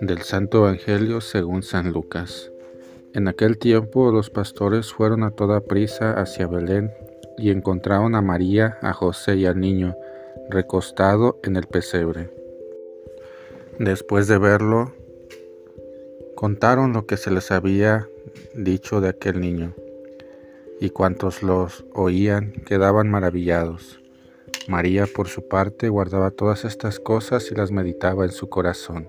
Del Santo Evangelio según San Lucas. En aquel tiempo los pastores fueron a toda prisa hacia Belén y encontraron a María, a José y al niño recostado en el pesebre. Después de verlo, contaron lo que se les había dicho de aquel niño, y cuantos los oían quedaban maravillados. María, por su parte, guardaba todas estas cosas y las meditaba en su corazón.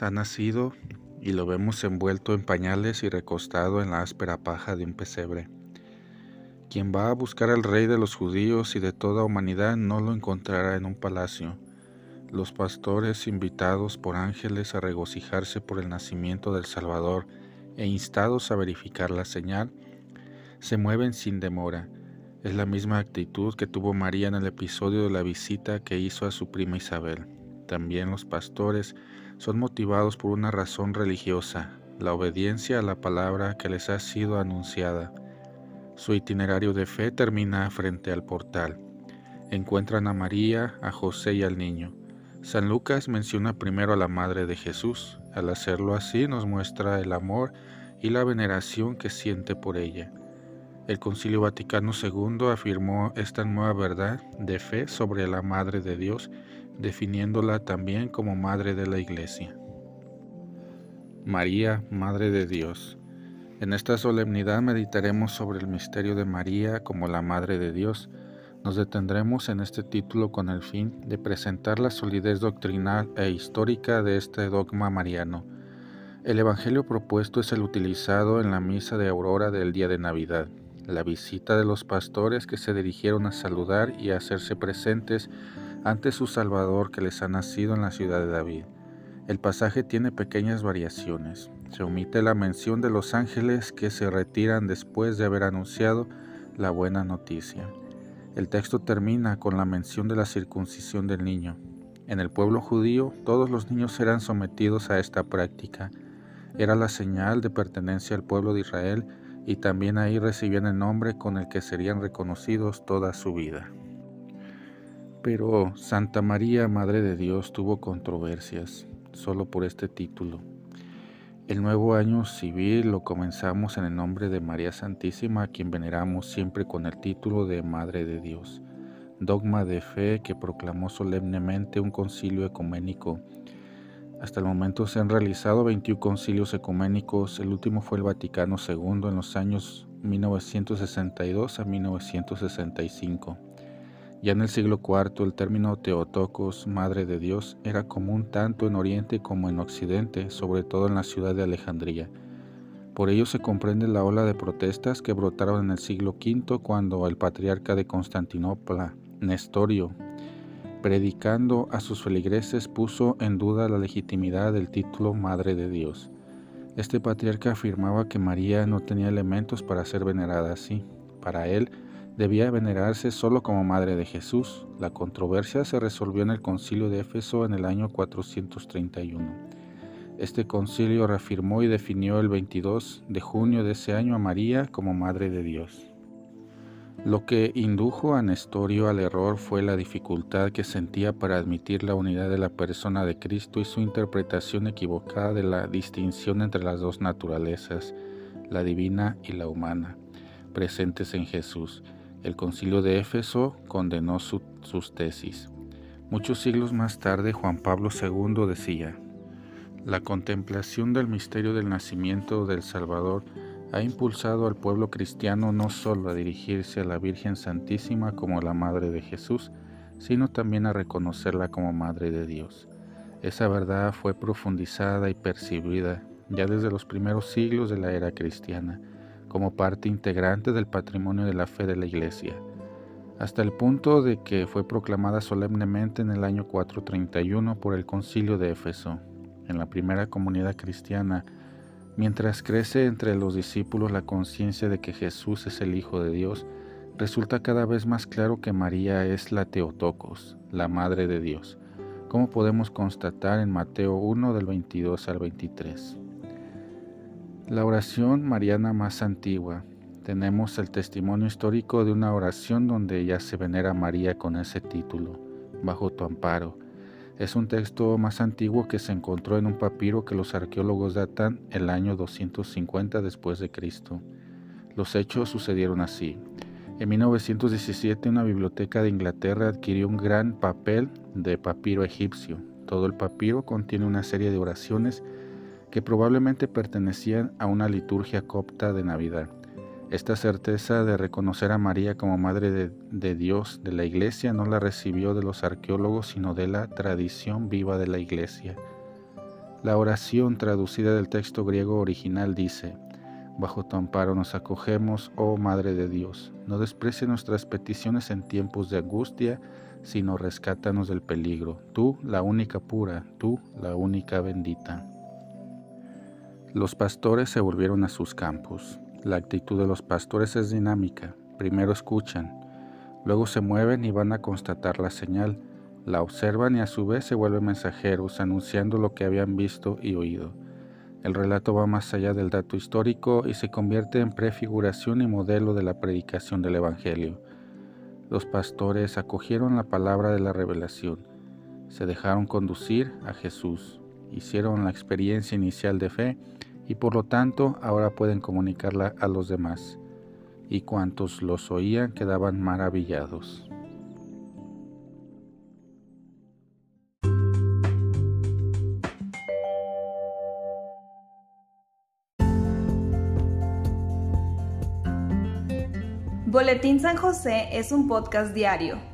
Ha nacido y lo vemos envuelto en pañales y recostado en la áspera paja de un pesebre. Quien va a buscar al Rey de los judíos y de toda humanidad no lo encontrará en un palacio. Los pastores, invitados por ángeles a regocijarse por el nacimiento del Salvador e instados a verificar la señal, se mueven sin demora. Es la misma actitud que tuvo María en el episodio de la visita que hizo a su prima Isabel. También los pastores son motivados por una razón religiosa, la obediencia a la palabra que les ha sido anunciada. Su itinerario de fe termina frente al portal. Encuentran a María, a José y al niño. San Lucas menciona primero a la Madre de Jesús. Al hacerlo así nos muestra el amor y la veneración que siente por ella. El Concilio Vaticano II afirmó esta nueva verdad de fe sobre la Madre de Dios definiéndola también como Madre de la Iglesia. María, Madre de Dios. En esta solemnidad meditaremos sobre el misterio de María como la Madre de Dios. Nos detendremos en este título con el fin de presentar la solidez doctrinal e histórica de este dogma mariano. El Evangelio propuesto es el utilizado en la misa de aurora del día de Navidad, la visita de los pastores que se dirigieron a saludar y a hacerse presentes ante su Salvador que les ha nacido en la ciudad de David. El pasaje tiene pequeñas variaciones. Se omite la mención de los ángeles que se retiran después de haber anunciado la buena noticia. El texto termina con la mención de la circuncisión del niño. En el pueblo judío todos los niños eran sometidos a esta práctica. Era la señal de pertenencia al pueblo de Israel y también ahí recibían el nombre con el que serían reconocidos toda su vida. Pero Santa María, Madre de Dios, tuvo controversias solo por este título. El nuevo año civil lo comenzamos en el nombre de María Santísima, a quien veneramos siempre con el título de Madre de Dios. Dogma de fe que proclamó solemnemente un concilio ecuménico. Hasta el momento se han realizado 21 concilios ecuménicos, el último fue el Vaticano II en los años 1962 a 1965. Ya en el siglo IV el término Teotocos, Madre de Dios, era común tanto en Oriente como en Occidente, sobre todo en la ciudad de Alejandría. Por ello se comprende la ola de protestas que brotaron en el siglo V cuando el patriarca de Constantinopla, Nestorio, predicando a sus feligreses, puso en duda la legitimidad del título Madre de Dios. Este patriarca afirmaba que María no tenía elementos para ser venerada así. Para él, debía venerarse solo como madre de Jesús. La controversia se resolvió en el concilio de Éfeso en el año 431. Este concilio reafirmó y definió el 22 de junio de ese año a María como Madre de Dios. Lo que indujo a Nestorio al error fue la dificultad que sentía para admitir la unidad de la persona de Cristo y su interpretación equivocada de la distinción entre las dos naturalezas, la divina y la humana, presentes en Jesús el concilio de Éfeso condenó sus tesis. Muchos siglos más tarde, Juan Pablo II decía, la contemplación del misterio del nacimiento del Salvador ha impulsado al pueblo cristiano no solo a dirigirse a la Virgen Santísima como la Madre de Jesús, sino también a reconocerla como Madre de Dios. Esa verdad fue profundizada y percibida ya desde los primeros siglos de la era cristiana como parte integrante del patrimonio de la fe de la Iglesia, hasta el punto de que fue proclamada solemnemente en el año 431 por el concilio de Éfeso, en la primera comunidad cristiana, mientras crece entre los discípulos la conciencia de que Jesús es el Hijo de Dios, resulta cada vez más claro que María es la Teotocos, la Madre de Dios, como podemos constatar en Mateo 1 del 22 al 23. La oración mariana más antigua. Tenemos el testimonio histórico de una oración donde ya se venera a María con ese título, bajo tu amparo. Es un texto más antiguo que se encontró en un papiro que los arqueólogos datan el año 250 después de Cristo. Los hechos sucedieron así. En 1917 una biblioteca de Inglaterra adquirió un gran papel de papiro egipcio. Todo el papiro contiene una serie de oraciones que probablemente pertenecían a una liturgia copta de Navidad. Esta certeza de reconocer a María como Madre de, Dios de la Iglesia no la recibió de los arqueólogos, sino de la tradición viva de la Iglesia. La oración traducida del texto griego original dice, Bajo tu amparo nos acogemos, oh Madre de Dios. No desprecie nuestras peticiones en tiempos de angustia, sino rescátanos del peligro. Tú, la única pura, tú, la única bendita. Los pastores se volvieron a sus campos. La actitud de los pastores es dinámica. Primero escuchan, luego se mueven y van a constatar la señal, la observan y a su vez se vuelven mensajeros anunciando lo que habían visto y oído. El relato va más allá del dato histórico y se convierte en prefiguración y modelo de la predicación del Evangelio. Los pastores acogieron la palabra de la revelación, se dejaron conducir a Jesús, hicieron la experiencia inicial de fe y por lo tanto ahora pueden comunicarla a los demás. Y cuantos los oían quedaban maravillados. Boletín San José es un podcast diario.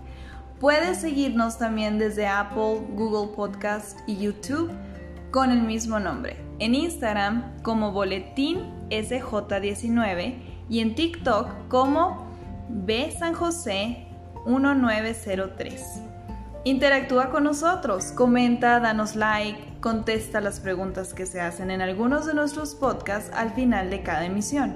Puedes seguirnos también desde Apple, Google Podcast y YouTube con el mismo nombre. En Instagram como Boletín SJ19 y en TikTok como B San José 1903. Interactúa con nosotros, comenta, danos like, contesta las preguntas que se hacen en algunos de nuestros podcasts al final de cada emisión.